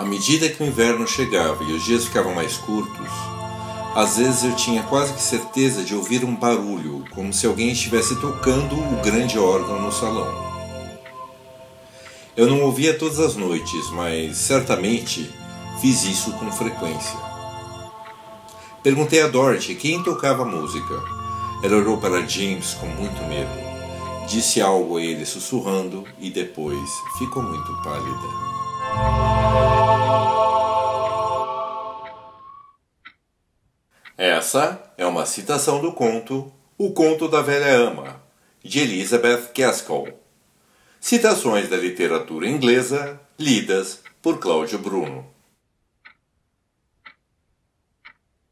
medida que o inverno chegava e os dias ficavam mais curtos, às vezes eu tinha quase que certeza de ouvir um barulho, como se alguém estivesse tocando o grande órgão no salão. Eu não ouvia todas as noites, mas certamente fiz isso com frequência. Perguntei a Dorothy quem tocava música. Ela olhou para James com muito medo. Disse algo a ele sussurrando e depois ficou muito pálida. Essa é uma citação do conto O Conto da Velha Ama, de Elizabeth Gaskell. Citações da literatura inglesa lidas por Cláudio Bruno.